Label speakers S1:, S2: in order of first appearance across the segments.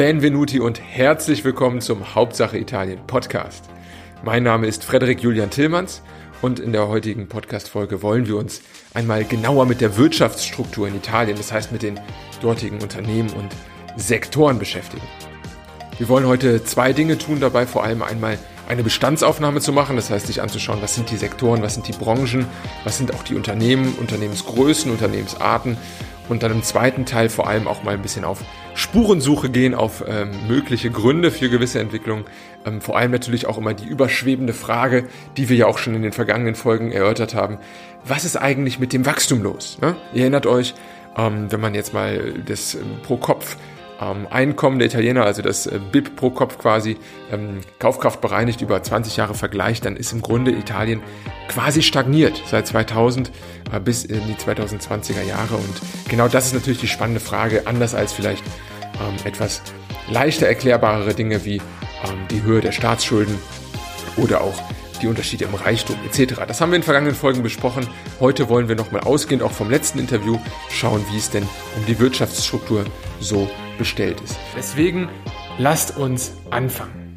S1: benvenuti und herzlich willkommen zum Hauptsache Italien Podcast. Mein Name ist Frederik Julian Tillmanns und in der heutigen Podcast-Folge wollen wir uns einmal genauer mit der Wirtschaftsstruktur in Italien, das heißt mit den dortigen Unternehmen und Sektoren beschäftigen. Wir wollen heute zwei Dinge tun, dabei vor allem einmal eine Bestandsaufnahme zu machen, das heißt sich anzuschauen, was sind die Sektoren, was sind die Branchen, was sind auch die Unternehmen, Unternehmensgrößen, Unternehmensarten und dann im zweiten Teil vor allem auch mal ein bisschen auf Spurensuche gehen, auf ähm, mögliche Gründe für gewisse Entwicklungen. Ähm, vor allem natürlich auch immer die überschwebende Frage, die wir ja auch schon in den vergangenen Folgen erörtert haben. Was ist eigentlich mit dem Wachstum los? Ne? Ihr erinnert euch, ähm, wenn man jetzt mal das ähm, pro Kopf ähm, Einkommen der Italiener, also das äh, BIP pro Kopf quasi, ähm, Kaufkraft bereinigt über 20 Jahre vergleicht, dann ist im Grunde Italien quasi stagniert seit 2000 äh, bis in die 2020er Jahre. Und genau das ist natürlich die spannende Frage, anders als vielleicht ähm, etwas leichter erklärbare Dinge wie ähm, die Höhe der Staatsschulden oder auch die Unterschiede im Reichtum etc. Das haben wir in vergangenen Folgen besprochen. Heute wollen wir nochmal ausgehend auch vom letzten Interview schauen, wie es denn um die Wirtschaftsstruktur so bestellt ist. Deswegen lasst uns anfangen.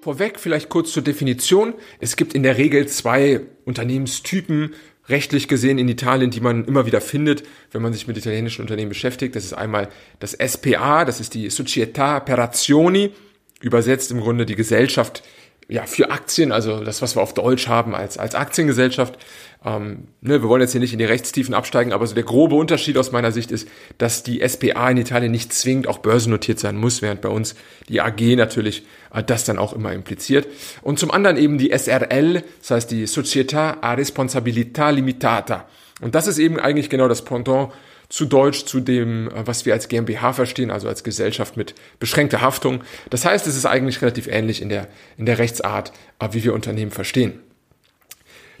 S1: Vorweg vielleicht kurz zur Definition. Es gibt in der Regel zwei Unternehmenstypen, rechtlich gesehen in Italien, die man immer wieder findet, wenn man sich mit italienischen Unternehmen beschäftigt. Das ist einmal das SPA, das ist die Società per Azioni übersetzt im Grunde die Gesellschaft ja, für Aktien, also das, was wir auf Deutsch haben als, als Aktiengesellschaft. Ähm, ne, wir wollen jetzt hier nicht in die Rechtstiefen absteigen, aber so der grobe Unterschied aus meiner Sicht ist, dass die SPA in Italien nicht zwingend auch börsennotiert sein muss, während bei uns die AG natürlich äh, das dann auch immer impliziert. Und zum anderen eben die SRL, das heißt die Società a Responsabilità Limitata. Und das ist eben eigentlich genau das Pendant zu Deutsch zu dem, äh, was wir als GmbH verstehen, also als Gesellschaft mit beschränkter Haftung. Das heißt, es ist eigentlich relativ ähnlich in der, in der Rechtsart, äh, wie wir Unternehmen verstehen.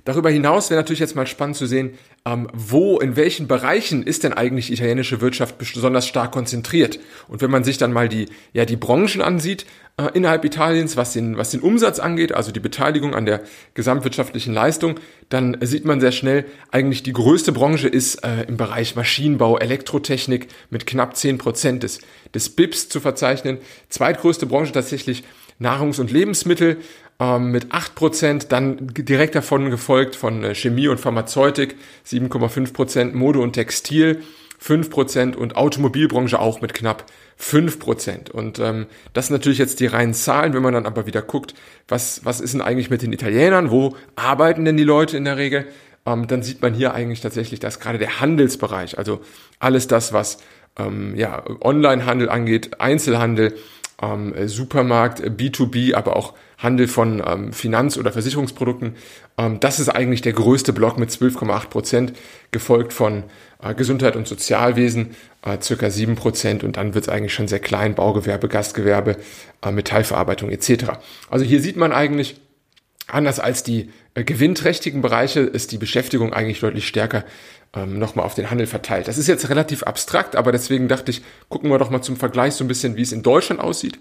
S1: Darüber hinaus wäre natürlich jetzt mal spannend zu sehen, ähm, wo, in welchen Bereichen ist denn eigentlich italienische Wirtschaft besonders stark konzentriert? Und wenn man sich dann mal die, ja, die Branchen ansieht, äh, innerhalb Italiens, was den, was den Umsatz angeht, also die Beteiligung an der gesamtwirtschaftlichen Leistung, dann sieht man sehr schnell, eigentlich die größte Branche ist äh, im Bereich Maschinenbau, Elektrotechnik mit knapp zehn Prozent des, des BIPs zu verzeichnen. Zweitgrößte Branche tatsächlich Nahrungs- und Lebensmittel ähm, mit 8%, dann direkt davon gefolgt von äh, Chemie und Pharmazeutik 7,5%, Mode und Textil 5% und Automobilbranche auch mit knapp 5%. Und ähm, das sind natürlich jetzt die reinen Zahlen, wenn man dann aber wieder guckt, was, was ist denn eigentlich mit den Italienern, wo arbeiten denn die Leute in der Regel, ähm, dann sieht man hier eigentlich tatsächlich, dass gerade der Handelsbereich, also alles das, was ähm, ja, Onlinehandel angeht, Einzelhandel, ähm, Supermarkt, B2B, aber auch Handel von ähm, Finanz- oder Versicherungsprodukten. Ähm, das ist eigentlich der größte Block mit 12,8 Prozent, gefolgt von äh, Gesundheit und Sozialwesen, äh, circa 7 Prozent und dann wird es eigentlich schon sehr klein, Baugewerbe, Gastgewerbe, äh, Metallverarbeitung etc. Also hier sieht man eigentlich, anders als die äh, gewinnträchtigen Bereiche, ist die Beschäftigung eigentlich deutlich stärker ähm, nochmal auf den Handel verteilt. Das ist jetzt relativ abstrakt, aber deswegen dachte ich, gucken wir doch mal zum Vergleich so ein bisschen, wie es in Deutschland aussieht.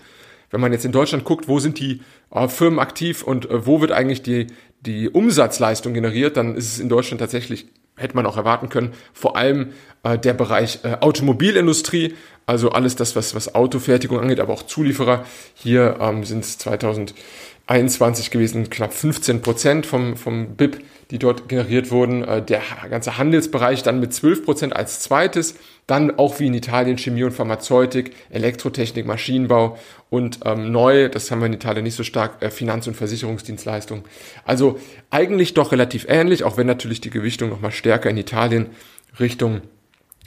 S1: Wenn man jetzt in Deutschland guckt, wo sind die äh, Firmen aktiv und äh, wo wird eigentlich die, die Umsatzleistung generiert, dann ist es in Deutschland tatsächlich, hätte man auch erwarten können, vor allem äh, der Bereich äh, Automobilindustrie, also alles das, was, was Autofertigung angeht, aber auch Zulieferer. Hier ähm, sind es 2021 gewesen, knapp 15 Prozent vom, vom BIP die dort generiert wurden. Äh, der ganze Handelsbereich dann mit 12 Prozent als zweites. Dann auch wie in Italien Chemie und Pharmazeutik, Elektrotechnik, Maschinenbau und ähm, neu, das haben wir in Italien nicht so stark, äh, Finanz- und Versicherungsdienstleistungen. Also eigentlich doch relativ ähnlich, auch wenn natürlich die Gewichtung nochmal stärker in Italien Richtung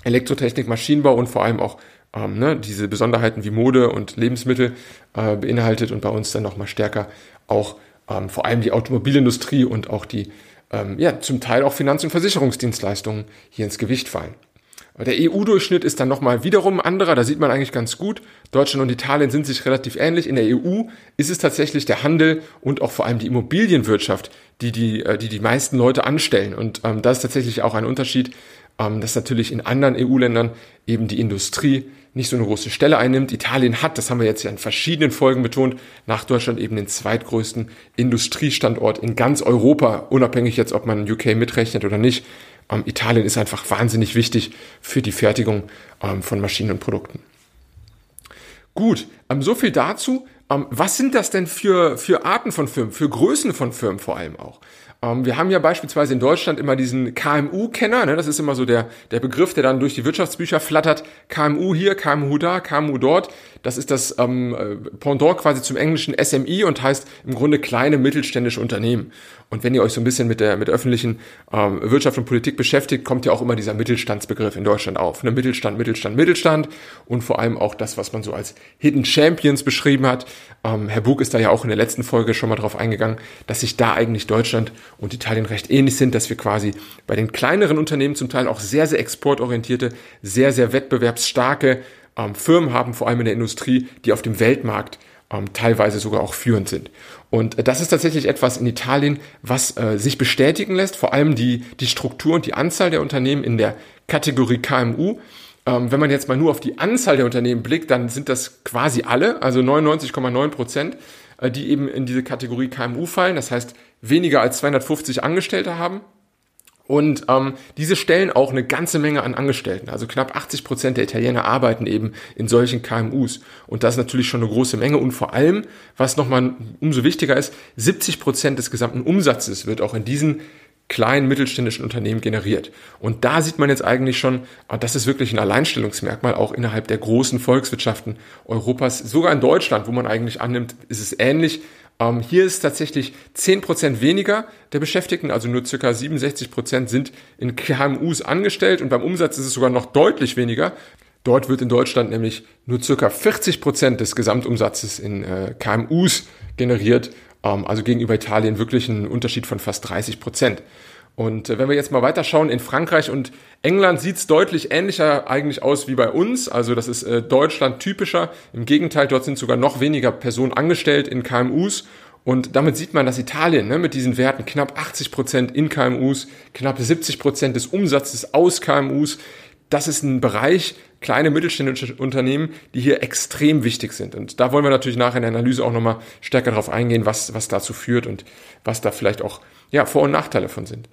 S1: Elektrotechnik, Maschinenbau und vor allem auch ähm, ne, diese Besonderheiten wie Mode und Lebensmittel äh, beinhaltet und bei uns dann nochmal stärker auch ähm, vor allem die Automobilindustrie und auch die ähm, ja, zum Teil auch Finanz- und Versicherungsdienstleistungen hier ins Gewicht fallen. Der EU-Durchschnitt ist dann nochmal wiederum anderer, da sieht man eigentlich ganz gut. Deutschland und Italien sind sich relativ ähnlich. In der EU ist es tatsächlich der Handel und auch vor allem die Immobilienwirtschaft, die die, äh, die, die meisten Leute anstellen. Und ähm, das ist tatsächlich auch ein Unterschied, ähm, dass natürlich in anderen EU-Ländern eben die Industrie nicht so eine große Stelle einnimmt. Italien hat, das haben wir jetzt ja in verschiedenen Folgen betont, nach Deutschland eben den zweitgrößten Industriestandort in ganz Europa, unabhängig jetzt, ob man UK mitrechnet oder nicht. Ähm, Italien ist einfach wahnsinnig wichtig für die Fertigung ähm, von Maschinen und Produkten. Gut, ähm, so viel dazu. Ähm, was sind das denn für, für Arten von Firmen, für Größen von Firmen vor allem auch? Ähm, wir haben ja beispielsweise in Deutschland immer diesen KMU-Kenner, ne? das ist immer so der, der Begriff, der dann durch die Wirtschaftsbücher flattert. KMU hier, KMU da, KMU dort. Das ist das ähm, äh, Pendant quasi zum englischen SMI und heißt im Grunde kleine mittelständische Unternehmen. Und wenn ihr euch so ein bisschen mit der, mit öffentlichen ähm, Wirtschaft und Politik beschäftigt, kommt ja auch immer dieser Mittelstandsbegriff in Deutschland auf. Ne? Mittelstand, Mittelstand, Mittelstand und vor allem auch das, was man so als Hidden Champions beschrieben hat. Ähm, Herr Bug ist da ja auch in der letzten Folge schon mal drauf eingegangen, dass sich da eigentlich Deutschland und Italien recht ähnlich sind, dass wir quasi bei den kleineren Unternehmen zum Teil auch sehr, sehr exportorientierte, sehr, sehr wettbewerbsstarke ähm, Firmen haben, vor allem in der Industrie, die auf dem Weltmarkt ähm, teilweise sogar auch führend sind. Und äh, das ist tatsächlich etwas in Italien, was äh, sich bestätigen lässt, vor allem die, die Struktur und die Anzahl der Unternehmen in der Kategorie KMU. Ähm, wenn man jetzt mal nur auf die Anzahl der Unternehmen blickt, dann sind das quasi alle, also 99,9 Prozent, äh, die eben in diese Kategorie KMU fallen. Das heißt, weniger als 250 Angestellte haben. Und ähm, diese stellen auch eine ganze Menge an Angestellten. Also knapp 80 Prozent der Italiener arbeiten eben in solchen KMUs. Und das ist natürlich schon eine große Menge. Und vor allem, was nochmal umso wichtiger ist, 70 Prozent des gesamten Umsatzes wird auch in diesen kleinen mittelständischen Unternehmen generiert. Und da sieht man jetzt eigentlich schon, ah, das ist wirklich ein Alleinstellungsmerkmal auch innerhalb der großen Volkswirtschaften Europas. Sogar in Deutschland, wo man eigentlich annimmt, ist es ähnlich. Ähm, hier ist tatsächlich 10% weniger der Beschäftigten, also nur circa 67% sind in KMUs angestellt und beim Umsatz ist es sogar noch deutlich weniger. Dort wird in Deutschland nämlich nur circa 40% des Gesamtumsatzes in äh, KMUs generiert, ähm, also gegenüber Italien wirklich ein Unterschied von fast 30%. Und äh, wenn wir jetzt mal weiterschauen, in Frankreich und England sieht es deutlich ähnlicher eigentlich aus wie bei uns. Also das ist äh, Deutschland typischer. Im Gegenteil, dort sind sogar noch weniger Personen angestellt in KMUs. Und damit sieht man, dass Italien ne, mit diesen Werten knapp 80 Prozent in KMUs, knapp 70 Prozent des Umsatzes aus KMUs, das ist ein Bereich, kleine mittelständische Unternehmen, die hier extrem wichtig sind. Und da wollen wir natürlich nachher in der Analyse auch nochmal stärker darauf eingehen, was, was dazu führt und was da vielleicht auch ja, Vor- und Nachteile von sind.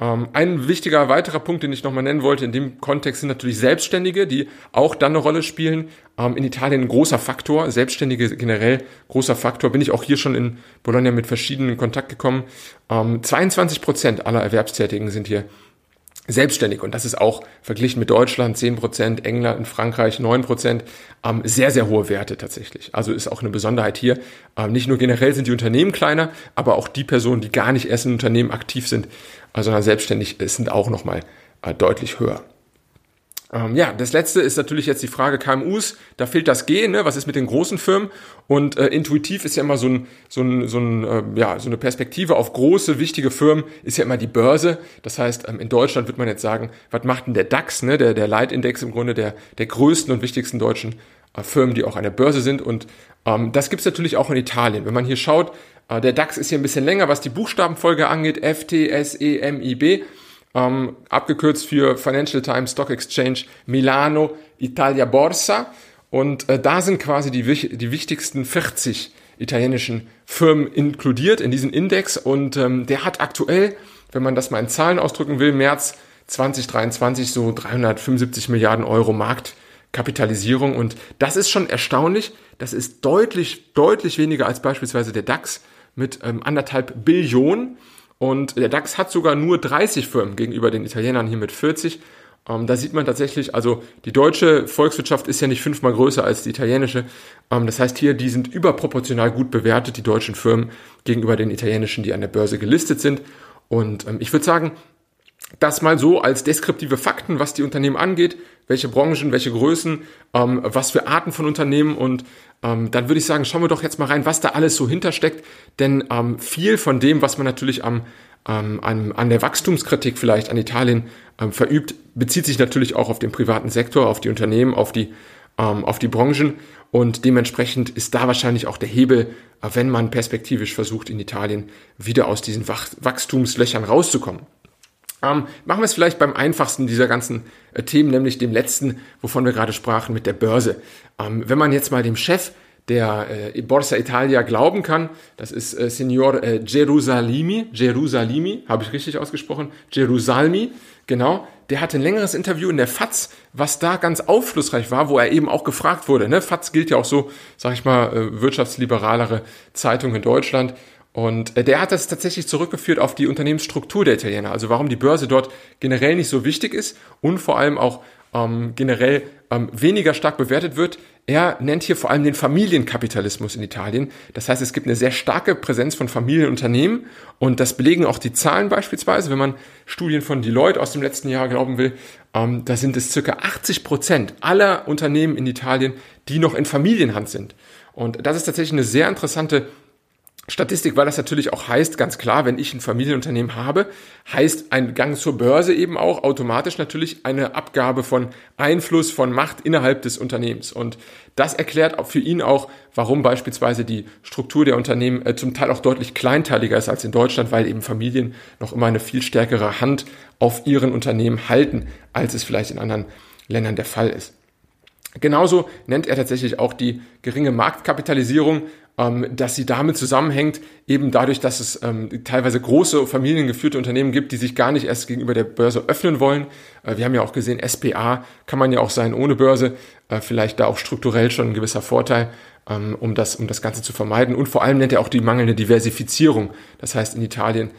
S1: Ähm, ein wichtiger weiterer Punkt, den ich nochmal nennen wollte in dem Kontext, sind natürlich Selbstständige, die auch dann eine Rolle spielen. Ähm, in Italien ein großer Faktor, Selbstständige generell großer Faktor. Bin ich auch hier schon in Bologna mit verschiedenen in Kontakt gekommen. Ähm, 22 Prozent aller Erwerbstätigen sind hier selbstständig. Und das ist auch verglichen mit Deutschland 10 Prozent, England Frankreich 9 Prozent, ähm, sehr, sehr hohe Werte tatsächlich. Also ist auch eine Besonderheit hier. Ähm, nicht nur generell sind die Unternehmen kleiner, aber auch die Personen, die gar nicht erst in Unternehmen aktiv sind, äh, sondern selbstständig sind auch nochmal äh, deutlich höher. Ähm, ja, das letzte ist natürlich jetzt die Frage KMUs. Da fehlt das G, ne? Was ist mit den großen Firmen? Und äh, intuitiv ist ja immer so, ein, so, ein, so, ein, äh, ja, so eine Perspektive auf große, wichtige Firmen, ist ja immer die Börse. Das heißt, ähm, in Deutschland wird man jetzt sagen, was macht denn der DAX, ne? der, der Leitindex im Grunde der, der größten und wichtigsten deutschen äh, Firmen, die auch an der Börse sind. Und ähm, das gibt's natürlich auch in Italien. Wenn man hier schaut, äh, der DAX ist hier ein bisschen länger, was die Buchstabenfolge angeht, F, T, S, E, M, I, B ähm, abgekürzt für Financial Times Stock Exchange Milano Italia Borsa. Und äh, da sind quasi die, die wichtigsten 40 italienischen Firmen inkludiert in diesen Index. Und ähm, der hat aktuell, wenn man das mal in Zahlen ausdrücken will, März 2023 so 375 Milliarden Euro Marktkapitalisierung. Und das ist schon erstaunlich. Das ist deutlich, deutlich weniger als beispielsweise der DAX mit ähm, anderthalb Billionen. Und der DAX hat sogar nur 30 Firmen gegenüber den Italienern hier mit 40. Ähm, da sieht man tatsächlich, also die deutsche Volkswirtschaft ist ja nicht fünfmal größer als die italienische. Ähm, das heißt hier, die sind überproportional gut bewertet, die deutschen Firmen, gegenüber den italienischen, die an der Börse gelistet sind. Und ähm, ich würde sagen, das mal so als deskriptive Fakten, was die Unternehmen angeht, welche Branchen, welche Größen, ähm, was für Arten von Unternehmen und ähm, dann würde ich sagen, schauen wir doch jetzt mal rein, was da alles so hintersteckt, denn ähm, viel von dem, was man natürlich am, ähm, an, an der Wachstumskritik vielleicht an Italien ähm, verübt, bezieht sich natürlich auch auf den privaten Sektor, auf die Unternehmen, auf die, ähm, auf die Branchen und dementsprechend ist da wahrscheinlich auch der Hebel, äh, wenn man perspektivisch versucht, in Italien wieder aus diesen Wach Wachstumslöchern rauszukommen. Ähm, machen wir es vielleicht beim einfachsten dieser ganzen äh, Themen, nämlich dem letzten, wovon wir gerade sprachen, mit der Börse. Ähm, wenn man jetzt mal dem Chef der äh, Borsa Italia glauben kann, das ist äh, Signor äh, Gerusalimi, Gerusalimi, habe ich richtig ausgesprochen, Gerusalmi, Genau, der hatte ein längeres Interview in der FAZ, was da ganz aufschlussreich war, wo er eben auch gefragt wurde. Ne? FAZ gilt ja auch so, sag ich mal, äh, wirtschaftsliberalere Zeitung in Deutschland. Und äh, der hat das tatsächlich zurückgeführt auf die Unternehmensstruktur der Italiener, also warum die Börse dort generell nicht so wichtig ist und vor allem auch ähm, generell ähm, weniger stark bewertet wird. Er nennt hier vor allem den Familienkapitalismus in Italien. Das heißt, es gibt eine sehr starke Präsenz von Familienunternehmen und das belegen auch die Zahlen beispielsweise. Wenn man Studien von Deloitte aus dem letzten Jahr glauben will, ähm, da sind es circa 80 Prozent aller Unternehmen in Italien, die noch in Familienhand sind. Und das ist tatsächlich eine sehr interessante Statistik, weil das natürlich auch heißt, ganz klar, wenn ich ein Familienunternehmen habe, heißt ein Gang zur Börse eben auch automatisch natürlich eine Abgabe von Einfluss, von Macht innerhalb des Unternehmens. Und das erklärt auch für ihn auch, warum beispielsweise die Struktur der Unternehmen äh, zum Teil auch deutlich kleinteiliger ist als in Deutschland, weil eben Familien noch immer eine viel stärkere Hand auf ihren Unternehmen halten, als es vielleicht in anderen Ländern der Fall ist. Genauso nennt er tatsächlich auch die geringe Marktkapitalisierung ähm, dass sie damit zusammenhängt, eben dadurch, dass es ähm, teilweise große familiengeführte Unternehmen gibt, die sich gar nicht erst gegenüber der Börse öffnen wollen. Äh, wir haben ja auch gesehen, SPA kann man ja auch sein ohne Börse, äh, vielleicht da auch strukturell schon ein gewisser Vorteil, ähm, um, das, um das Ganze zu vermeiden. Und vor allem nennt er auch die mangelnde Diversifizierung. Das heißt, in Italien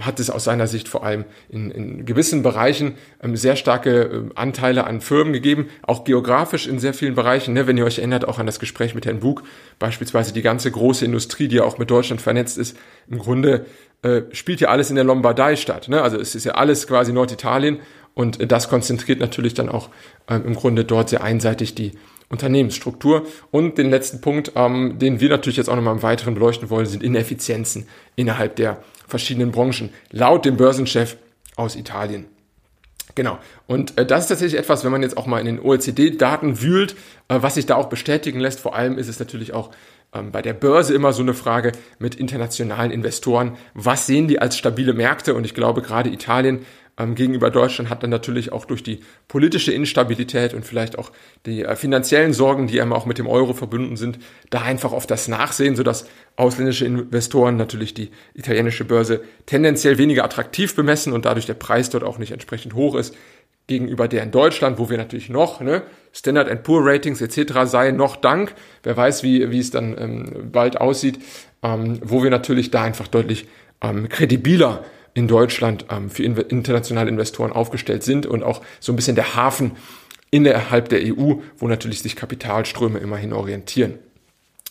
S1: hat es aus seiner Sicht vor allem in, in gewissen Bereichen ähm, sehr starke ähm, Anteile an Firmen gegeben, auch geografisch in sehr vielen Bereichen. Ne? Wenn ihr euch erinnert, auch an das Gespräch mit Herrn Bug, beispielsweise die ganze große Industrie, die ja auch mit Deutschland vernetzt ist, im Grunde äh, spielt ja alles in der Lombardei statt. Ne? Also es ist ja alles quasi Norditalien und äh, das konzentriert natürlich dann auch ähm, im Grunde dort sehr einseitig die Unternehmensstruktur. Und den letzten Punkt, ähm, den wir natürlich jetzt auch nochmal im Weiteren beleuchten wollen, sind Ineffizienzen innerhalb der verschiedenen Branchen, laut dem Börsenchef aus Italien. Genau. Und äh, das ist tatsächlich etwas, wenn man jetzt auch mal in den OECD-Daten wühlt, äh, was sich da auch bestätigen lässt. Vor allem ist es natürlich auch ähm, bei der Börse immer so eine Frage mit internationalen Investoren. Was sehen die als stabile Märkte? Und ich glaube, gerade Italien ähm, gegenüber Deutschland hat dann natürlich auch durch die politische Instabilität und vielleicht auch die äh, finanziellen Sorgen, die immer auch mit dem Euro verbunden sind, da einfach auf das Nachsehen, sodass ausländische Investoren natürlich die italienische Börse tendenziell weniger attraktiv bemessen und dadurch der Preis dort auch nicht entsprechend hoch ist gegenüber der in Deutschland, wo wir natürlich noch ne, Standard Poor Ratings etc. sei noch Dank, wer weiß, wie, wie es dann ähm, bald aussieht, ähm, wo wir natürlich da einfach deutlich ähm, kredibiler in Deutschland ähm, für internationale Investoren aufgestellt sind und auch so ein bisschen der Hafen innerhalb der EU, wo natürlich sich Kapitalströme immerhin orientieren.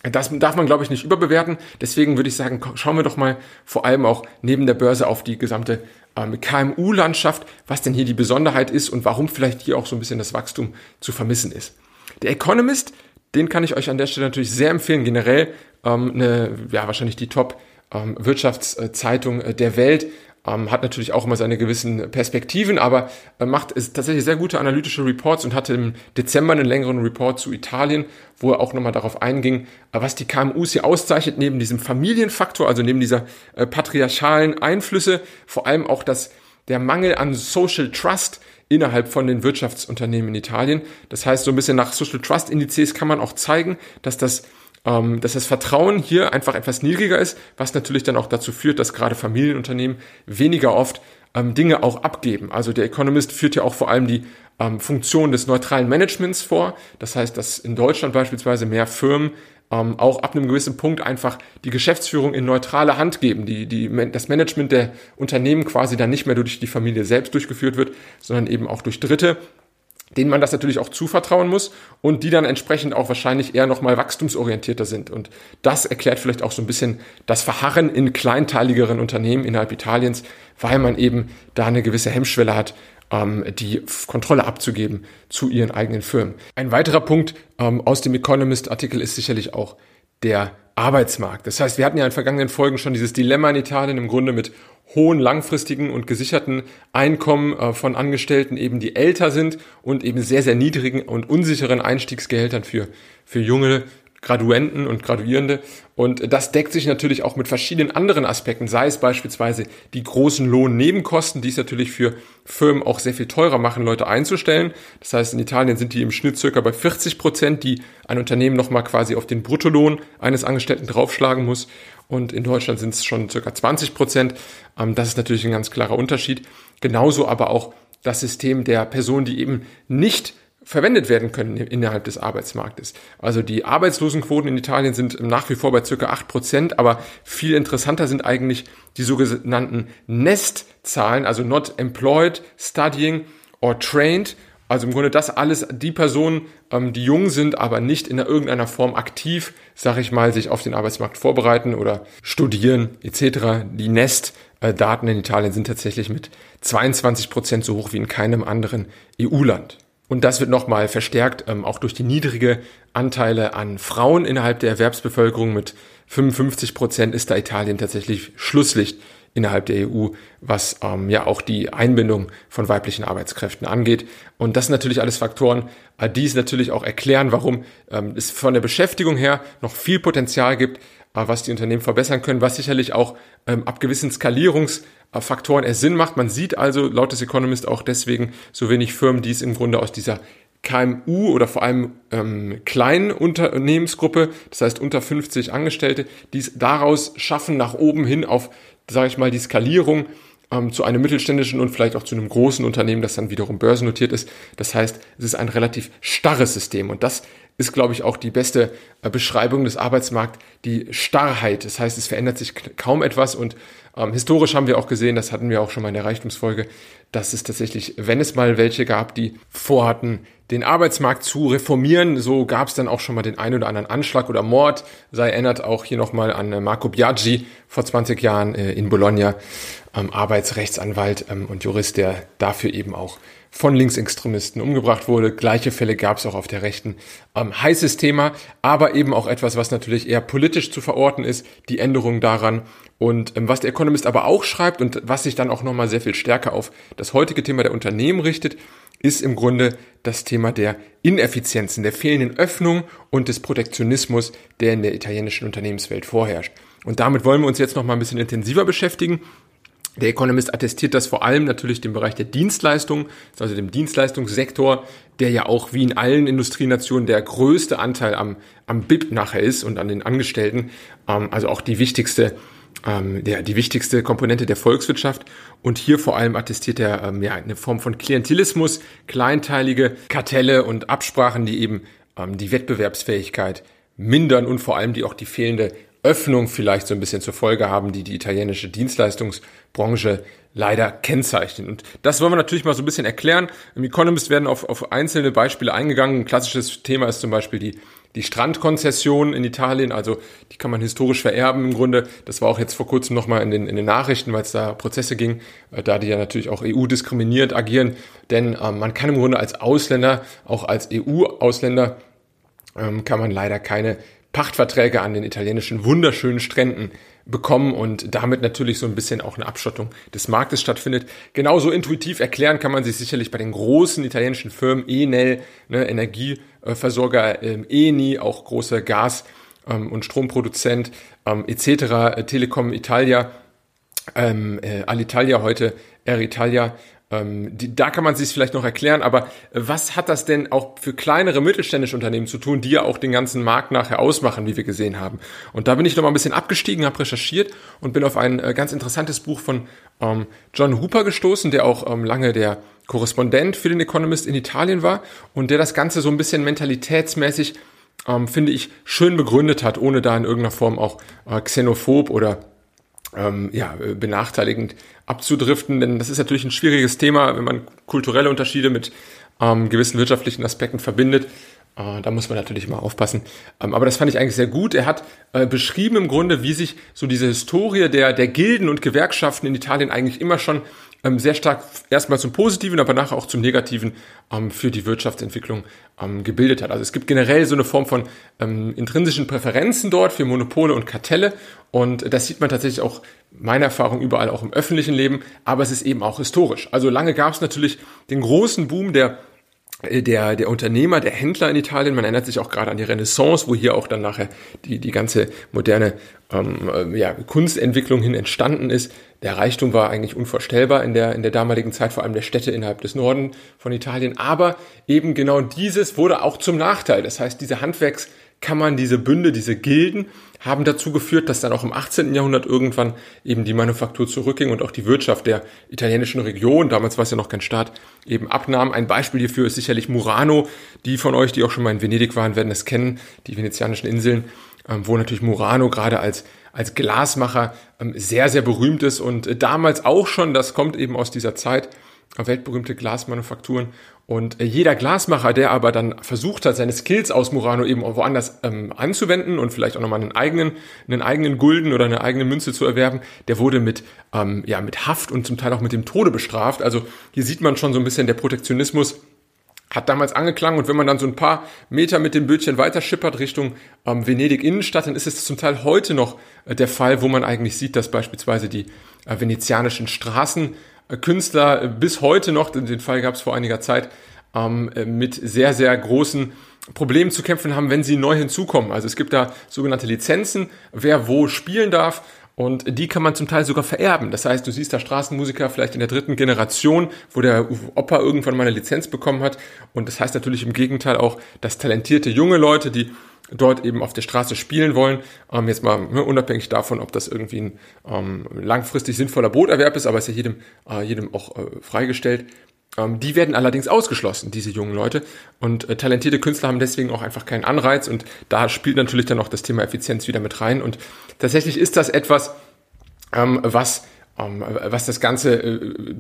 S1: Das darf man, glaube ich, nicht überbewerten. Deswegen würde ich sagen, schauen wir doch mal vor allem auch neben der Börse auf die gesamte ähm, KMU-Landschaft, was denn hier die Besonderheit ist und warum vielleicht hier auch so ein bisschen das Wachstum zu vermissen ist. Der Economist, den kann ich euch an der Stelle natürlich sehr empfehlen. Generell ähm, eine, ja, wahrscheinlich die Top ähm, Wirtschaftszeitung äh, der Welt ähm, hat natürlich auch immer seine gewissen Perspektiven, aber äh, macht es tatsächlich sehr gute analytische Reports und hatte im Dezember einen längeren Report zu Italien, wo er auch nochmal darauf einging, äh, was die KMUs hier auszeichnet, neben diesem Familienfaktor, also neben dieser äh, patriarchalen Einflüsse, vor allem auch das, der Mangel an Social Trust innerhalb von den Wirtschaftsunternehmen in Italien. Das heißt, so ein bisschen nach Social Trust Indizes kann man auch zeigen, dass das ähm, dass das Vertrauen hier einfach etwas niedriger ist, was natürlich dann auch dazu führt, dass gerade Familienunternehmen weniger oft ähm, Dinge auch abgeben. Also der Economist führt ja auch vor allem die ähm, Funktion des neutralen Managements vor. Das heißt, dass in Deutschland beispielsweise mehr Firmen ähm, auch ab einem gewissen Punkt einfach die Geschäftsführung in neutrale Hand geben, die, die, das Management der Unternehmen quasi dann nicht mehr durch die Familie selbst durchgeführt wird, sondern eben auch durch Dritte denen man das natürlich auch zuvertrauen muss und die dann entsprechend auch wahrscheinlich eher nochmal wachstumsorientierter sind. Und das erklärt vielleicht auch so ein bisschen das Verharren in kleinteiligeren Unternehmen innerhalb Italiens, weil man eben da eine gewisse Hemmschwelle hat, ähm, die Kontrolle abzugeben zu ihren eigenen Firmen. Ein weiterer Punkt ähm, aus dem Economist-Artikel ist sicherlich auch der Arbeitsmarkt. Das heißt, wir hatten ja in vergangenen Folgen schon dieses Dilemma in Italien im Grunde mit hohen langfristigen und gesicherten Einkommen äh, von Angestellten eben, die älter sind und eben sehr, sehr niedrigen und unsicheren Einstiegsgehältern für, für junge Graduenten und Graduierende. Und das deckt sich natürlich auch mit verschiedenen anderen Aspekten, sei es beispielsweise die großen Lohnnebenkosten, die es natürlich für Firmen auch sehr viel teurer machen, Leute einzustellen. Das heißt, in Italien sind die im Schnitt circa bei 40 Prozent, die ein Unternehmen nochmal quasi auf den Bruttolohn eines Angestellten draufschlagen muss und in Deutschland sind es schon circa 20 Prozent. Ähm, das ist natürlich ein ganz klarer Unterschied. Genauso aber auch das System der Personen, die eben nicht verwendet werden können innerhalb des Arbeitsmarktes. Also die Arbeitslosenquoten in Italien sind nach wie vor bei circa acht Prozent, aber viel interessanter sind eigentlich die sogenannten Nest-Zahlen, also not employed, studying or trained. Also im Grunde das alles die Personen, ähm, die jung sind, aber nicht in irgendeiner Form aktiv, sag ich mal, sich auf den Arbeitsmarkt vorbereiten oder studieren etc. Die Nest-Daten in Italien sind tatsächlich mit 22 Prozent so hoch wie in keinem anderen EU-Land. Und das wird nochmal verstärkt, ähm, auch durch die niedrige Anteile an Frauen innerhalb der Erwerbsbevölkerung. Mit 55 Prozent ist da Italien tatsächlich Schlusslicht innerhalb der EU, was ähm, ja auch die Einbindung von weiblichen Arbeitskräften angeht. Und das sind natürlich alles Faktoren, äh, die es natürlich auch erklären, warum ähm, es von der Beschäftigung her noch viel Potenzial gibt, was die Unternehmen verbessern können, was sicherlich auch ähm, ab gewissen Skalierungsfaktoren es Sinn macht. Man sieht also laut des Economist auch deswegen so wenig Firmen, die es im Grunde aus dieser KMU oder vor allem ähm, kleinen Unternehmensgruppe, das heißt unter 50 Angestellte, die es daraus schaffen, nach oben hin auf, sage ich mal, die Skalierung ähm, zu einem mittelständischen und vielleicht auch zu einem großen Unternehmen, das dann wiederum börsennotiert ist. Das heißt, es ist ein relativ starres System und das ist, glaube ich, auch die beste äh, Beschreibung des Arbeitsmarkts, die Starrheit. Das heißt, es verändert sich kaum etwas und ähm, historisch haben wir auch gesehen, das hatten wir auch schon mal in der Reichtumsfolge, dass es tatsächlich, wenn es mal welche gab, die vorhatten, den Arbeitsmarkt zu reformieren, so gab es dann auch schon mal den einen oder anderen Anschlag oder Mord. Sei erinnert auch hier nochmal an äh, Marco Biaggi vor 20 Jahren äh, in Bologna, ähm, Arbeitsrechtsanwalt ähm, und Jurist, der dafür eben auch von Linksextremisten umgebracht wurde. Gleiche Fälle gab es auch auf der Rechten. Ähm, heißes Thema, aber eben auch etwas, was natürlich eher politisch zu verorten ist, die Änderung daran. Und ähm, was der Economist aber auch schreibt und was sich dann auch nochmal sehr viel stärker auf das heutige Thema der Unternehmen richtet, ist im Grunde das Thema der Ineffizienzen, der fehlenden Öffnung und des Protektionismus, der in der italienischen Unternehmenswelt vorherrscht. Und damit wollen wir uns jetzt nochmal ein bisschen intensiver beschäftigen. Der Economist attestiert das vor allem natürlich dem Bereich der Dienstleistungen, also dem Dienstleistungssektor, der ja auch wie in allen Industrienationen der größte Anteil am, am BIP nachher ist und an den Angestellten, ähm, also auch die wichtigste, ähm, der, die wichtigste Komponente der Volkswirtschaft. Und hier vor allem attestiert er ähm, ja, eine Form von Klientelismus, kleinteilige Kartelle und Absprachen, die eben ähm, die Wettbewerbsfähigkeit mindern und vor allem die auch die fehlende Öffnung vielleicht so ein bisschen zur Folge haben, die die italienische Dienstleistungsbranche leider kennzeichnen. Und das wollen wir natürlich mal so ein bisschen erklären. Im Economist werden auf, auf einzelne Beispiele eingegangen. Ein klassisches Thema ist zum Beispiel die, die Strandkonzession in Italien. Also die kann man historisch vererben im Grunde. Das war auch jetzt vor kurzem nochmal in den, in den Nachrichten, weil es da Prozesse ging, äh, da die ja natürlich auch EU-diskriminierend agieren. Denn ähm, man kann im Grunde als Ausländer, auch als EU-Ausländer, ähm, kann man leider keine Pachtverträge an den italienischen wunderschönen Stränden bekommen und damit natürlich so ein bisschen auch eine Abschottung des Marktes stattfindet. Genauso intuitiv erklären kann man sich sicherlich bei den großen italienischen Firmen Enel, ne, Energieversorger ähm, Eni, auch großer Gas- ähm, und Stromproduzent ähm, etc., Telekom Italia, ähm, äh, Alitalia heute, Air Italia, ähm, die, da kann man sich vielleicht noch erklären, aber was hat das denn auch für kleinere mittelständische Unternehmen zu tun, die ja auch den ganzen Markt nachher ausmachen, wie wir gesehen haben? Und da bin ich noch mal ein bisschen abgestiegen, habe recherchiert und bin auf ein äh, ganz interessantes Buch von ähm, John Hooper gestoßen, der auch ähm, lange der Korrespondent für den Economist in Italien war und der das Ganze so ein bisschen mentalitätsmäßig, ähm, finde ich, schön begründet hat, ohne da in irgendeiner Form auch äh, xenophob oder ähm, ja, benachteiligend abzudriften, denn das ist natürlich ein schwieriges Thema, wenn man kulturelle Unterschiede mit ähm, gewissen wirtschaftlichen Aspekten verbindet. Äh, da muss man natürlich immer aufpassen. Ähm, aber das fand ich eigentlich sehr gut. Er hat äh, beschrieben im Grunde, wie sich so diese Historie der, der Gilden und Gewerkschaften in Italien eigentlich immer schon ähm, sehr stark erstmal zum Positiven, aber nachher auch zum Negativen ähm, für die Wirtschaftsentwicklung ähm, gebildet hat. Also es gibt generell so eine Form von ähm, intrinsischen Präferenzen dort für Monopole und Kartelle und das sieht man tatsächlich auch meiner Erfahrung überall auch im öffentlichen Leben, aber es ist eben auch historisch. Also lange gab es natürlich den großen Boom der äh, der, der Unternehmer, der Händler in Italien. Man erinnert sich auch gerade an die Renaissance, wo hier auch dann nachher die, die ganze moderne ähm, äh, ja, Kunstentwicklung hin entstanden ist. Der Reichtum war eigentlich unvorstellbar in der, in der damaligen Zeit, vor allem der Städte innerhalb des Norden von Italien. Aber eben genau dieses wurde auch zum Nachteil. Das heißt, diese Handwerks Kammern, diese Bünde, diese Gilden haben dazu geführt, dass dann auch im 18. Jahrhundert irgendwann eben die Manufaktur zurückging und auch die Wirtschaft der italienischen Region, damals war es ja noch kein Staat, eben abnahm. Ein Beispiel hierfür ist sicherlich Murano. Die von euch, die auch schon mal in Venedig waren, werden es kennen, die venezianischen Inseln, ähm, wo natürlich Murano gerade als als Glasmacher ähm, sehr, sehr berühmt ist und äh, damals auch schon, das kommt eben aus dieser Zeit, weltberühmte Glasmanufakturen. Und äh, jeder Glasmacher, der aber dann versucht hat, seine Skills aus Murano eben woanders ähm, anzuwenden und vielleicht auch nochmal einen eigenen, einen eigenen Gulden oder eine eigene Münze zu erwerben, der wurde mit, ähm, ja, mit Haft und zum Teil auch mit dem Tode bestraft. Also hier sieht man schon so ein bisschen der Protektionismus hat damals angeklangen und wenn man dann so ein paar Meter mit dem Bötchen weiter schippert Richtung ähm, Venedig Innenstadt, dann ist es zum Teil heute noch äh, der Fall, wo man eigentlich sieht, dass beispielsweise die äh, venezianischen Straßenkünstler äh, bis heute noch, den Fall gab es vor einiger Zeit, ähm, äh, mit sehr, sehr großen Problemen zu kämpfen haben, wenn sie neu hinzukommen. Also es gibt da sogenannte Lizenzen, wer wo spielen darf und die kann man zum Teil sogar vererben. Das heißt, du siehst da Straßenmusiker vielleicht in der dritten Generation, wo der Opa irgendwann mal eine Lizenz bekommen hat. Und das heißt natürlich im Gegenteil auch, dass talentierte junge Leute, die dort eben auf der Straße spielen wollen, ähm, jetzt mal ne, unabhängig davon, ob das irgendwie ein ähm, langfristig sinnvoller Broterwerb ist, aber ist ja jedem, äh, jedem auch äh, freigestellt, die werden allerdings ausgeschlossen, diese jungen Leute. Und äh, talentierte Künstler haben deswegen auch einfach keinen Anreiz. Und da spielt natürlich dann auch das Thema Effizienz wieder mit rein. Und tatsächlich ist das etwas, ähm, was ähm, was das Ganze äh,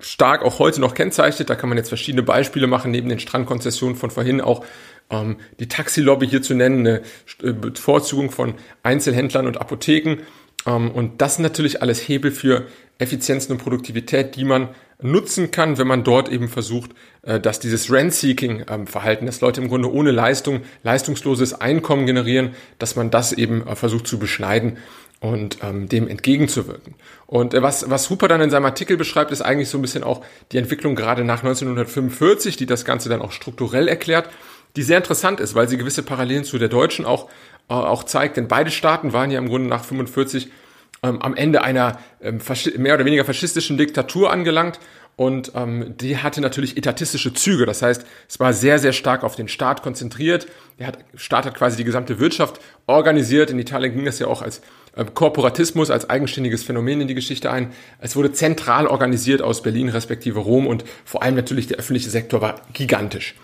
S1: stark auch heute noch kennzeichnet. Da kann man jetzt verschiedene Beispiele machen, neben den Strandkonzessionen von vorhin auch ähm, die Taxilobby hier zu nennen, eine äh, Bevorzugung von Einzelhändlern und Apotheken. Ähm, und das sind natürlich alles Hebel für Effizienzen und Produktivität, die man nutzen kann, wenn man dort eben versucht, äh, dass dieses Rent-Seeking-Verhalten, dass Leute im Grunde ohne Leistung leistungsloses Einkommen generieren, dass man das eben äh, versucht zu beschneiden und ähm, dem entgegenzuwirken. Und äh, was, was Hooper dann in seinem Artikel beschreibt, ist eigentlich so ein bisschen auch die Entwicklung gerade nach 1945, die das Ganze dann auch strukturell erklärt, die sehr interessant ist, weil sie gewisse Parallelen zu der deutschen auch, äh, auch zeigt. Denn beide Staaten waren ja im Grunde nach 45 ähm, am Ende einer ähm, mehr oder weniger faschistischen Diktatur angelangt und ähm, die hatte natürlich etatistische Züge. Das heißt, es war sehr, sehr stark auf den Staat konzentriert. Der hat, Staat hat quasi die gesamte Wirtschaft organisiert. In Italien ging das ja auch als äh, Korporatismus, als eigenständiges Phänomen in die Geschichte ein. Es wurde zentral organisiert aus Berlin respektive Rom und vor allem natürlich der öffentliche Sektor war gigantisch.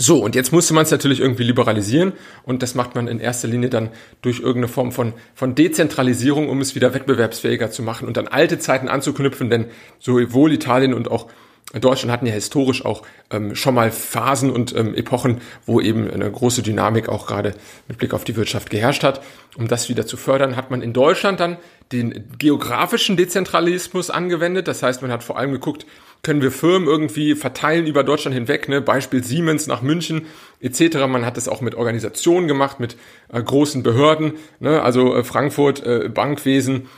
S1: So, und jetzt musste man es natürlich irgendwie liberalisieren und das macht man in erster Linie dann durch irgendeine Form von, von Dezentralisierung, um es wieder wettbewerbsfähiger zu machen und dann alte Zeiten anzuknüpfen, denn sowohl Italien und auch Deutschland hatten ja historisch auch ähm, schon mal Phasen und ähm, Epochen, wo eben eine große Dynamik auch gerade mit Blick auf die Wirtschaft geherrscht hat. Um das wieder zu fördern, hat man in Deutschland dann den geografischen Dezentralismus angewendet. Das heißt, man hat vor allem geguckt, können wir Firmen irgendwie verteilen über Deutschland hinweg, ne? Beispiel Siemens nach München etc. Man hat das auch mit Organisationen gemacht, mit äh, großen Behörden, ne? also äh, Frankfurt, äh, Bankwesen,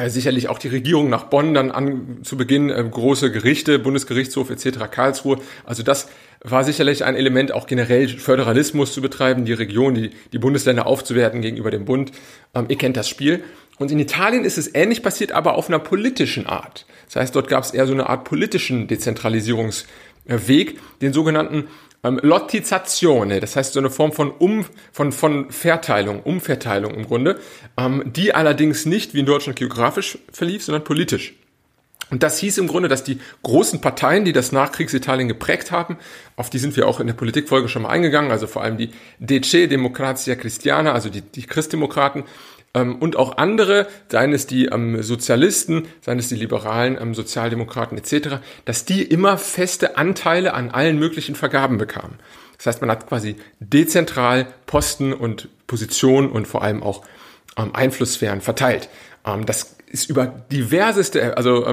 S1: äh, sicherlich auch die Regierung nach Bonn dann an zu Beginn äh, große Gerichte, Bundesgerichtshof etc. Karlsruhe. Also das war sicherlich ein Element, auch generell Föderalismus zu betreiben, die Region, die, die Bundesländer aufzuwerten gegenüber dem Bund. Ähm, ihr kennt das Spiel. Und in Italien ist es ähnlich passiert, aber auf einer politischen Art. Das heißt, dort gab es eher so eine Art politischen Dezentralisierungsweg, den sogenannten ähm, Lottizzazione, das heißt so eine Form von, um, von, von Verteilung, Umverteilung im Grunde, ähm, die allerdings nicht wie in Deutschland geografisch verlief, sondern politisch. Und das hieß im Grunde, dass die großen Parteien, die das Nachkriegsitalien geprägt haben, auf die sind wir auch in der Politikfolge schon mal eingegangen, also vor allem die DC Democrazia Cristiana, also die, die Christdemokraten, und auch andere, seien es die ähm, Sozialisten, seien es die Liberalen, ähm, Sozialdemokraten etc., dass die immer feste Anteile an allen möglichen Vergaben bekamen. Das heißt, man hat quasi dezentral Posten und Positionen und vor allem auch ähm, Einflusssphären verteilt. Ähm, das ist über diverseste, also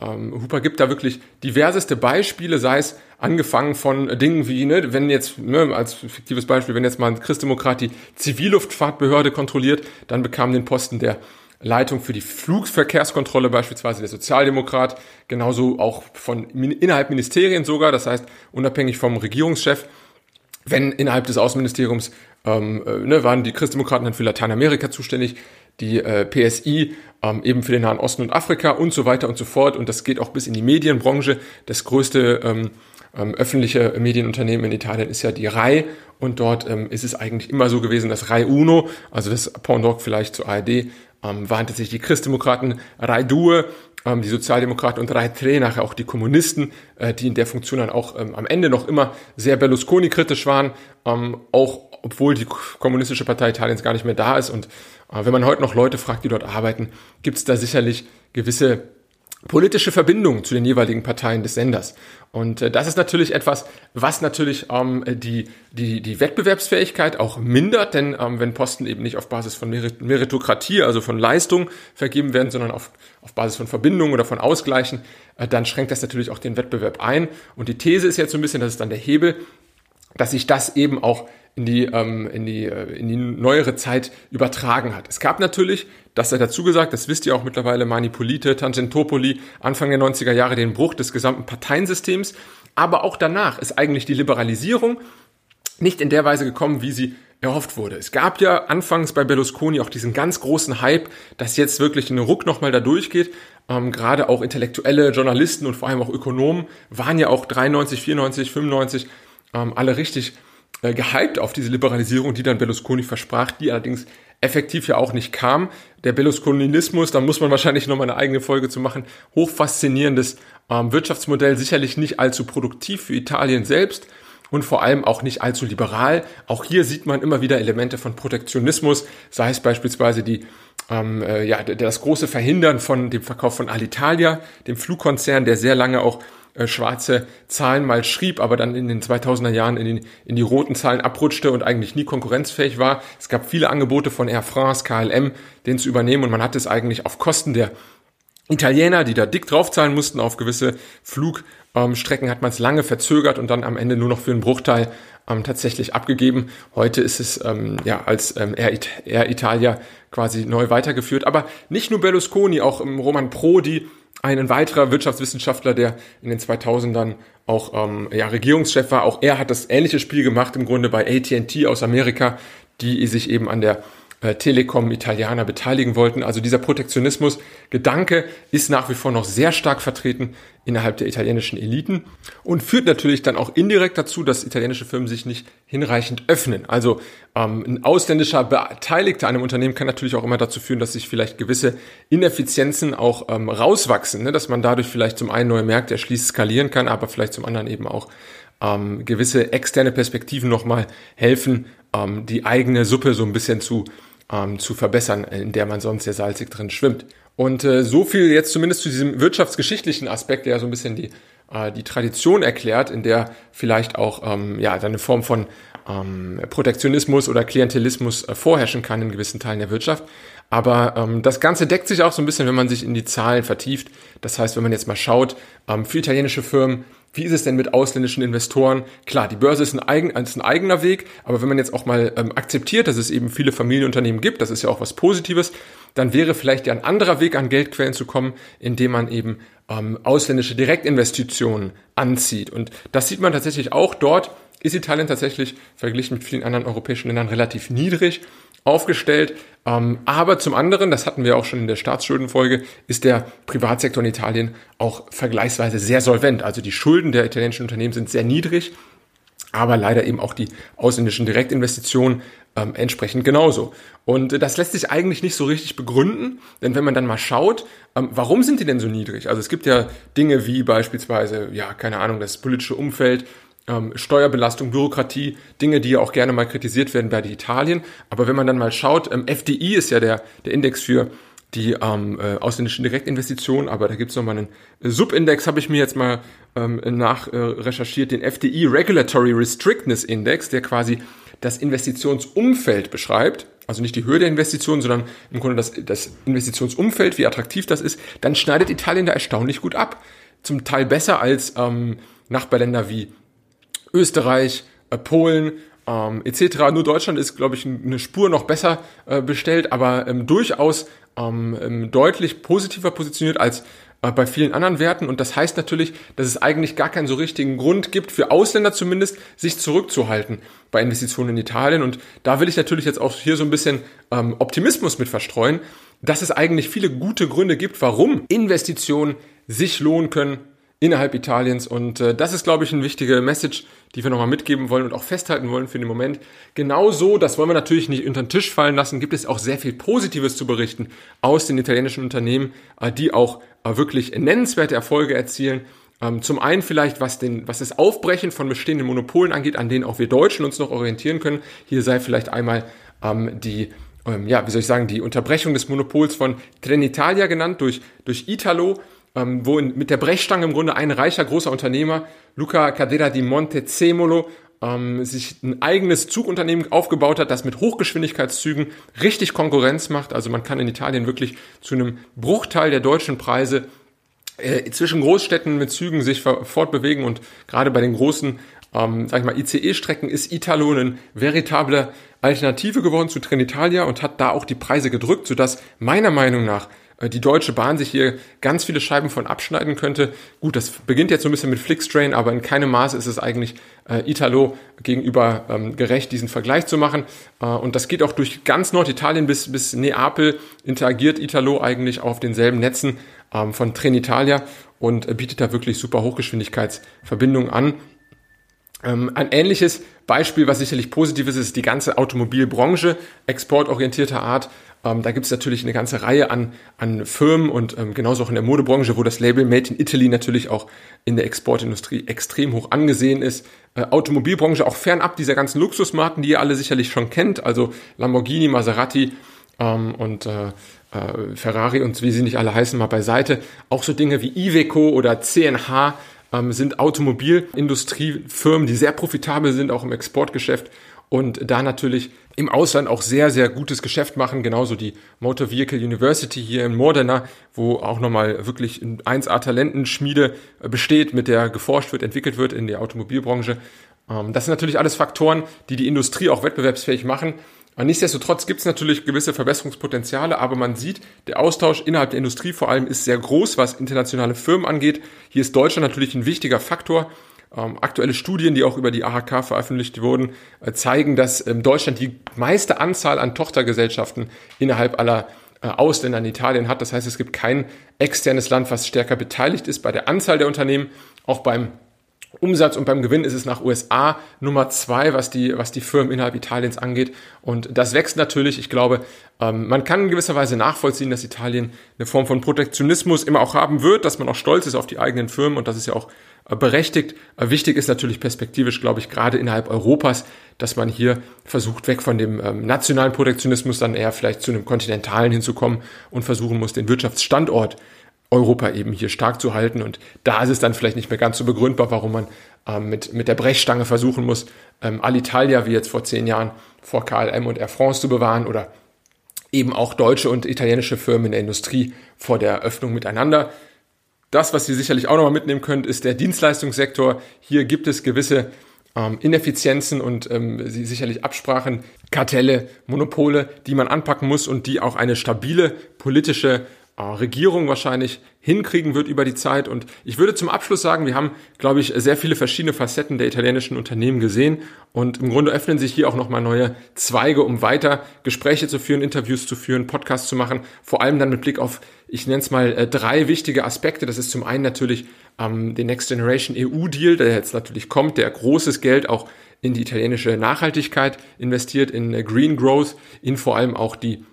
S1: ähm, Hooper gibt da wirklich diverseste Beispiele, sei es angefangen von Dingen wie, ne, wenn jetzt, ne, als fiktives Beispiel, wenn jetzt mal ein Christdemokrat die Zivilluftfahrtbehörde kontrolliert, dann bekam den Posten der Leitung für die Flugverkehrskontrolle beispielsweise der Sozialdemokrat, genauso auch von innerhalb Ministerien sogar, das heißt unabhängig vom Regierungschef. Wenn innerhalb des Außenministeriums ähm, äh, ne, waren die Christdemokraten dann für Lateinamerika zuständig, die äh, PSI ähm, eben für den Nahen Osten und Afrika und so weiter und so fort. Und das geht auch bis in die Medienbranche. Das größte ähm, ähm, öffentliche Medienunternehmen in Italien ist ja die RAI und dort ähm, ist es eigentlich immer so gewesen, dass RAI Uno, also das Pendant vielleicht zur ARD, ähm, waren tatsächlich die Christdemokraten RAI Due, ähm, die Sozialdemokraten und RAI Tre, nachher auch die Kommunisten, äh, die in der Funktion dann auch ähm, am Ende noch immer sehr Berlusconi-kritisch waren, ähm, auch obwohl die kommunistische Partei Italiens gar nicht mehr da ist. Und äh, wenn man heute noch Leute fragt, die dort arbeiten, gibt es da sicherlich gewisse politische Verbindungen zu den jeweiligen Parteien des Senders. Und äh, das ist natürlich etwas, was natürlich ähm, die, die, die Wettbewerbsfähigkeit auch mindert, denn ähm, wenn Posten eben nicht auf Basis von Merit Meritokratie, also von Leistung vergeben werden, sondern auf, auf Basis von Verbindungen oder von Ausgleichen, äh, dann schränkt das natürlich auch den Wettbewerb ein. Und die These ist jetzt so ein bisschen, das ist dann der Hebel, dass sich das eben auch in die, ähm, in, die, äh, in die neuere Zeit übertragen hat. Es gab natürlich, das sei dazu gesagt, das wisst ihr auch mittlerweile, Manipulite, Tangentopoli, Anfang der 90er Jahre den Bruch des gesamten Parteiensystems, aber auch danach ist eigentlich die Liberalisierung nicht in der Weise gekommen, wie sie erhofft wurde. Es gab ja anfangs bei Berlusconi auch diesen ganz großen Hype, dass jetzt wirklich ein Ruck nochmal da durchgeht. Ähm, gerade auch intellektuelle Journalisten und vor allem auch Ökonomen waren ja auch 93, 94, 95 ähm, alle richtig äh, gehypt auf diese Liberalisierung, die dann Berlusconi versprach, die allerdings effektiv ja auch nicht kam. Der Berlusconinismus, da muss man wahrscheinlich nochmal eine eigene Folge zu machen, hochfaszinierendes ähm, Wirtschaftsmodell, sicherlich nicht allzu produktiv für Italien selbst und vor allem auch nicht allzu liberal. Auch hier sieht man immer wieder Elemente von Protektionismus, sei es beispielsweise die ähm, äh, ja, das große Verhindern von dem Verkauf von Alitalia, dem Flugkonzern, der sehr lange auch äh, schwarze Zahlen mal schrieb, aber dann in den 2000er Jahren in, den, in die roten Zahlen abrutschte und eigentlich nie konkurrenzfähig war. Es gab viele Angebote von Air France, KLM, den zu übernehmen und man hat es eigentlich auf Kosten der Italiener, die da dick draufzahlen mussten auf gewisse Flugstrecken, hat man es lange verzögert und dann am Ende nur noch für einen Bruchteil ähm, tatsächlich abgegeben. Heute ist es ähm, ja als ähm, Air, It Air Italia quasi neu weitergeführt. Aber nicht nur Berlusconi, auch ähm, Roman Prodi ein weiterer Wirtschaftswissenschaftler, der in den 2000ern auch ähm, ja, Regierungschef war, auch er hat das ähnliche Spiel gemacht im Grunde bei AT&T aus Amerika, die sich eben an der äh, Telekom Italianer beteiligen wollten. Also dieser Protektionismus-Gedanke ist nach wie vor noch sehr stark vertreten innerhalb der italienischen Eliten und führt natürlich dann auch indirekt dazu, dass italienische Firmen sich nicht hinreichend öffnen. Also ähm, ein ausländischer Beteiligter an einem Unternehmen kann natürlich auch immer dazu führen, dass sich vielleicht gewisse Ineffizienzen auch ähm, rauswachsen, ne? dass man dadurch vielleicht zum einen neue Märkte erschließt, skalieren kann, aber vielleicht zum anderen eben auch ähm, gewisse externe Perspektiven nochmal helfen, ähm, die eigene Suppe so ein bisschen zu ähm, zu verbessern, in der man sonst sehr salzig drin schwimmt. Und äh, so viel jetzt zumindest zu diesem wirtschaftsgeschichtlichen Aspekt, der ja so ein bisschen die, äh, die Tradition erklärt, in der vielleicht auch ähm, ja, eine Form von ähm, Protektionismus oder Klientelismus äh, vorherrschen kann in gewissen Teilen der Wirtschaft. Aber ähm, das Ganze deckt sich auch so ein bisschen, wenn man sich in die Zahlen vertieft. Das heißt, wenn man jetzt mal schaut, ähm, für italienische Firmen wie ist es denn mit ausländischen Investoren? Klar, die Börse ist ein, eigen, ist ein eigener Weg, aber wenn man jetzt auch mal ähm, akzeptiert, dass es eben viele Familienunternehmen gibt, das ist ja auch was Positives, dann wäre vielleicht ja ein anderer Weg an Geldquellen zu kommen, indem man eben ähm, ausländische Direktinvestitionen anzieht. Und das sieht man tatsächlich auch dort, ist Italien tatsächlich verglichen mit vielen anderen europäischen Ländern relativ niedrig aufgestellt. Ähm, aber zum anderen, das hatten wir auch schon in der Staatsschuldenfolge, ist der Privatsektor in Italien auch vergleichsweise sehr solvent. Also die Schulden der italienischen Unternehmen sind sehr niedrig, aber leider eben auch die ausländischen Direktinvestitionen ähm, entsprechend genauso. Und äh, das lässt sich eigentlich nicht so richtig begründen, denn wenn man dann mal schaut, ähm, warum sind die denn so niedrig? Also es gibt ja Dinge wie beispielsweise, ja, keine Ahnung, das politische Umfeld, ähm, Steuerbelastung, Bürokratie, Dinge, die ja auch gerne mal kritisiert werden bei Italien. Aber wenn man dann mal schaut, ähm, FDI ist ja der, der Index für die ähm, äh, ausländischen Direktinvestitionen, aber da gibt's noch mal einen Subindex, habe ich mir jetzt mal ähm, nach äh, recherchiert, den FDI Regulatory Restrictness Index, der quasi das Investitionsumfeld beschreibt, also nicht die Höhe der Investitionen, sondern im Grunde das, das Investitionsumfeld, wie attraktiv das ist, dann schneidet Italien da erstaunlich gut ab. Zum Teil besser als ähm, Nachbarländer wie Österreich, äh, Polen ähm, etc. Nur Deutschland ist, glaube ich, eine Spur noch besser äh, bestellt, aber ähm, durchaus ähm, ähm, deutlich positiver positioniert als äh, bei vielen anderen Werten. Und das heißt natürlich, dass es eigentlich gar keinen so richtigen Grund gibt, für Ausländer zumindest, sich zurückzuhalten bei Investitionen in Italien. Und da will ich natürlich jetzt auch hier so ein bisschen ähm, Optimismus mit verstreuen, dass es eigentlich viele gute Gründe gibt, warum Investitionen sich lohnen können innerhalb Italiens. Und äh, das ist, glaube ich, eine wichtige Message, die wir nochmal mitgeben wollen und auch festhalten wollen für den Moment. Genauso, das wollen wir natürlich nicht unter den Tisch fallen lassen, gibt es auch sehr viel Positives zu berichten aus den italienischen Unternehmen, äh, die auch äh, wirklich nennenswerte Erfolge erzielen. Ähm, zum einen vielleicht, was, den, was das Aufbrechen von bestehenden Monopolen angeht, an denen auch wir Deutschen uns noch orientieren können. Hier sei vielleicht einmal ähm, die ähm, ja, wie soll ich sagen, die Unterbrechung des Monopols von Trenitalia genannt durch, durch Italo, ähm, wo in, mit der Brechstange im Grunde ein reicher großer Unternehmer, Luca Cadera di Montezemolo, ähm, sich ein eigenes Zugunternehmen aufgebaut hat, das mit Hochgeschwindigkeitszügen richtig Konkurrenz macht. Also man kann in Italien wirklich zu einem Bruchteil der deutschen Preise äh, zwischen Großstädten mit Zügen sich fortbewegen und gerade bei den großen, ähm, sag ich mal, ICE-Strecken ist Italo eine veritable Alternative geworden zu Trenitalia und hat da auch die Preise gedrückt, sodass meiner Meinung nach die Deutsche Bahn sich hier ganz viele Scheiben von abschneiden könnte. Gut, das beginnt jetzt so ein bisschen mit Flixtrain, aber in keinem Maße ist es eigentlich äh, Italo gegenüber ähm, gerecht, diesen Vergleich zu machen. Äh, und das geht auch durch ganz Norditalien bis, bis Neapel, interagiert Italo eigentlich auf denselben Netzen ähm, von Trenitalia und äh, bietet da wirklich super Hochgeschwindigkeitsverbindungen an. Ähm, ein ähnliches Beispiel, was sicherlich positiv ist, ist die ganze Automobilbranche, exportorientierter Art. Ähm, da gibt es natürlich eine ganze Reihe an, an Firmen und ähm, genauso auch in der Modebranche, wo das Label Made in Italy natürlich auch in der Exportindustrie extrem hoch angesehen ist. Äh, Automobilbranche auch fernab dieser ganzen Luxusmarken, die ihr alle sicherlich schon kennt, also Lamborghini, Maserati ähm, und äh, äh, Ferrari und wie sie nicht alle heißen, mal beiseite. Auch so Dinge wie Iveco oder CNH ähm, sind Automobilindustriefirmen, die sehr profitabel sind, auch im Exportgeschäft und da natürlich im Ausland auch sehr, sehr gutes Geschäft machen. Genauso die Motor Vehicle University hier in Modena, wo auch nochmal wirklich 1A Talentenschmiede äh, besteht, mit der geforscht wird, entwickelt wird in der Automobilbranche. Ähm, das sind natürlich alles Faktoren, die die Industrie auch wettbewerbsfähig machen. Nichtsdestotrotz gibt es natürlich gewisse Verbesserungspotenziale, aber man sieht, der Austausch innerhalb der Industrie vor allem ist sehr groß, was internationale Firmen angeht. Hier ist Deutschland natürlich ein wichtiger Faktor. Ähm, aktuelle Studien, die auch über die AHK veröffentlicht wurden, äh, zeigen, dass ähm, Deutschland die meiste Anzahl an Tochtergesellschaften innerhalb aller äh, Ausländer in Italien hat. Das heißt, es gibt kein externes Land, was stärker beteiligt ist bei der Anzahl der Unternehmen, auch beim Umsatz und beim Gewinn ist es nach USA Nummer zwei, was die, was die Firmen innerhalb Italiens angeht. Und das wächst natürlich. Ich glaube, ähm, man kann in gewisser Weise nachvollziehen, dass Italien eine Form von Protektionismus immer auch haben wird, dass man auch stolz ist auf die eigenen Firmen und das ist ja auch äh, berechtigt. Äh, wichtig ist natürlich perspektivisch, glaube ich, gerade innerhalb Europas, dass man hier versucht, weg von dem ähm, nationalen Protektionismus dann eher vielleicht zu einem kontinentalen hinzukommen und versuchen muss, den Wirtschaftsstandort Europa eben hier stark zu halten. Und da ist es dann vielleicht nicht mehr ganz so begründbar, warum man ähm, mit, mit der Brechstange versuchen muss, ähm, Alitalia wie jetzt vor zehn Jahren vor KLM und Air France zu bewahren oder eben auch deutsche und italienische Firmen in der Industrie vor der Öffnung miteinander. Das, was Sie sicherlich auch nochmal mitnehmen könnt, ist der Dienstleistungssektor. Hier gibt es gewisse ähm, Ineffizienzen und ähm, sicherlich Absprachen, Kartelle, Monopole, die man anpacken muss und die auch eine stabile politische Regierung wahrscheinlich hinkriegen wird über die Zeit. Und ich würde zum Abschluss sagen, wir haben, glaube ich, sehr viele verschiedene Facetten der italienischen Unternehmen gesehen. Und im Grunde öffnen sich hier auch nochmal neue Zweige, um weiter Gespräche zu führen, Interviews zu führen, Podcasts zu machen. Vor allem dann mit Blick auf, ich nenne es mal, äh, drei wichtige Aspekte. Das ist zum einen natürlich ähm, den Next Generation EU-Deal, der jetzt natürlich kommt, der großes Geld auch in die italienische Nachhaltigkeit investiert, in äh, Green Growth, in vor allem auch die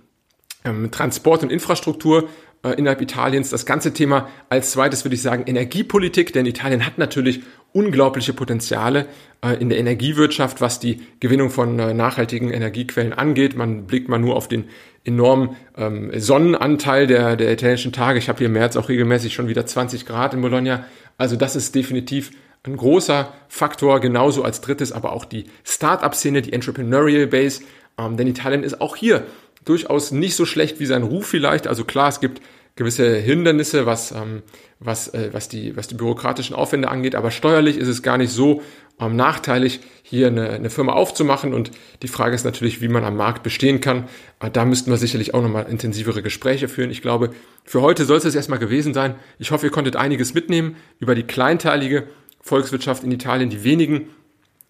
S1: ähm, Transport- und Infrastruktur äh, innerhalb Italiens. Das ganze Thema als zweites würde ich sagen Energiepolitik, denn Italien hat natürlich unglaubliche Potenziale äh, in der Energiewirtschaft, was die Gewinnung von äh, nachhaltigen Energiequellen angeht. Man blickt mal nur auf den enormen ähm, Sonnenanteil der, der italienischen Tage. Ich habe hier im März auch regelmäßig schon wieder 20 Grad in Bologna. Also das ist definitiv ein großer Faktor, genauso als drittes aber auch die Start-up-Szene, die Entrepreneurial Base. Ähm, denn Italien ist auch hier durchaus nicht so schlecht wie sein Ruf vielleicht. Also klar, es gibt gewisse Hindernisse, was, ähm, was, äh, was, die, was die bürokratischen Aufwände angeht, aber steuerlich ist es gar nicht so ähm, nachteilig, hier eine, eine Firma aufzumachen. Und die Frage ist natürlich, wie man am Markt bestehen kann. Äh, da müssten wir sicherlich auch nochmal intensivere Gespräche führen. Ich glaube, für heute soll es das erstmal gewesen sein. Ich hoffe, ihr konntet einiges mitnehmen über die kleinteilige Volkswirtschaft in Italien, die wenigen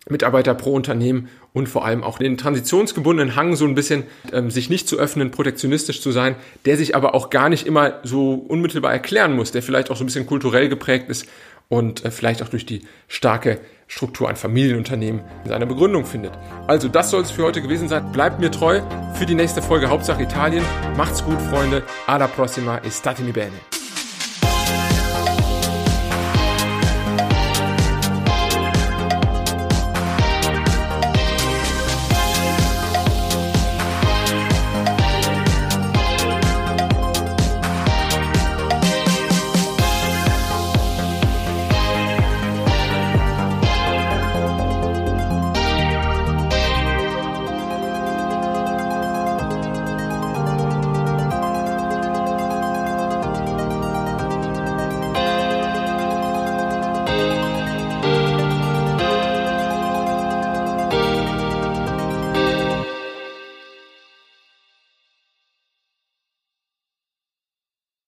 S1: Mitarbeiter pro Unternehmen und vor allem auch den transitionsgebundenen Hang so ein bisschen ähm, sich nicht zu öffnen, protektionistisch zu sein, der sich aber auch gar nicht immer so unmittelbar erklären muss, der vielleicht auch so ein bisschen kulturell geprägt ist und äh, vielleicht auch durch die starke Struktur an Familienunternehmen seine Begründung findet. Also das soll es für heute gewesen sein. Bleibt mir treu für die nächste Folge Hauptsache Italien. Macht's gut, Freunde. Alla prossima e statemi bene.